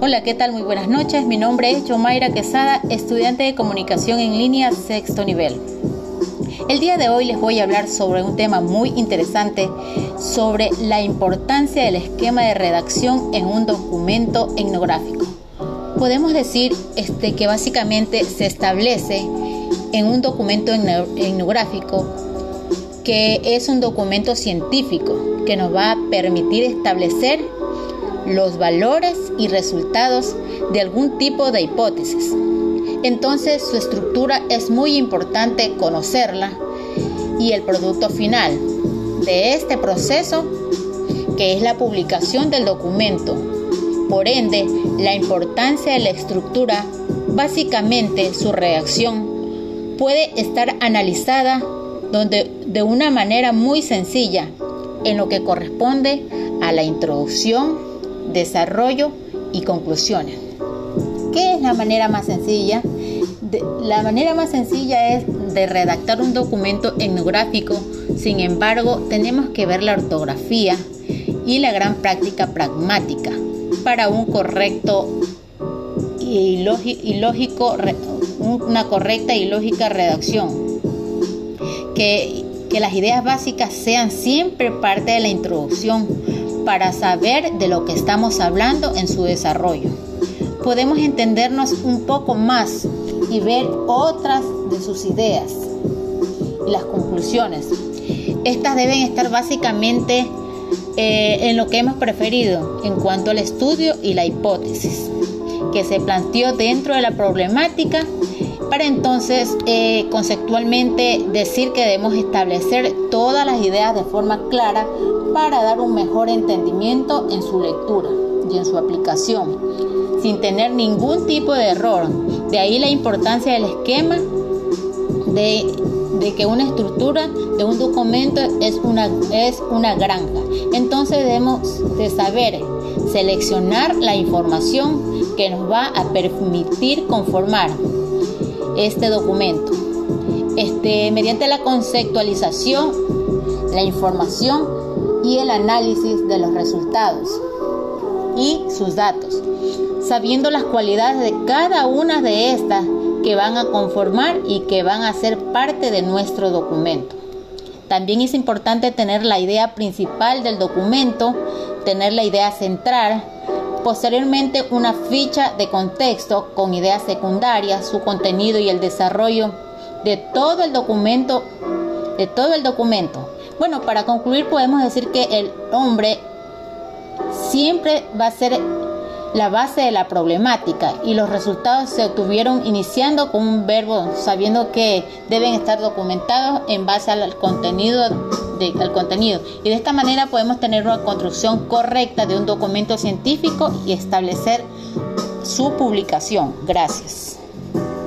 Hola, ¿qué tal? Muy buenas noches. Mi nombre es Yomaira Quesada, estudiante de comunicación en línea sexto nivel. El día de hoy les voy a hablar sobre un tema muy interesante, sobre la importancia del esquema de redacción en un documento etnográfico. Podemos decir este, que básicamente se establece en un documento etnográfico que es un documento científico que nos va a permitir establecer los valores y resultados de algún tipo de hipótesis. Entonces su estructura es muy importante conocerla y el producto final de este proceso, que es la publicación del documento. Por ende, la importancia de la estructura, básicamente su reacción, puede estar analizada donde, de una manera muy sencilla en lo que corresponde a la introducción, desarrollo y conclusiones. ¿Qué es la manera más sencilla? la manera más sencilla es de redactar un documento etnográfico, sin embargo tenemos que ver la ortografía y la gran práctica pragmática para un correcto y lógico, una correcta y lógica redacción. Que, que las ideas básicas sean siempre parte de la introducción para saber de lo que estamos hablando en su desarrollo. Podemos entendernos un poco más y ver otras de sus ideas y las conclusiones. Estas deben estar básicamente eh, en lo que hemos preferido en cuanto al estudio y la hipótesis que se planteó dentro de la problemática para entonces eh, conceptualmente decir que debemos establecer todas las ideas de forma clara para dar un mejor entendimiento en su lectura y en su aplicación, sin tener ningún tipo de error. De ahí la importancia del esquema de, de que una estructura de un documento es una, es una granja. Entonces debemos de saber seleccionar la información que nos va a permitir conformar este documento. Este, mediante la conceptualización, la información y el análisis de los resultados y sus datos, sabiendo las cualidades de cada una de estas que van a conformar y que van a ser parte de nuestro documento. También es importante tener la idea principal del documento, tener la idea central, posteriormente una ficha de contexto con ideas secundarias, su contenido y el desarrollo de todo el documento, de todo el documento. Bueno, para concluir podemos decir que el hombre siempre va a ser la base de la problemática y los resultados se obtuvieron iniciando con un verbo sabiendo que deben estar documentados en base al contenido al contenido y de esta manera podemos tener una construcción correcta de un documento científico y establecer su publicación. Gracias.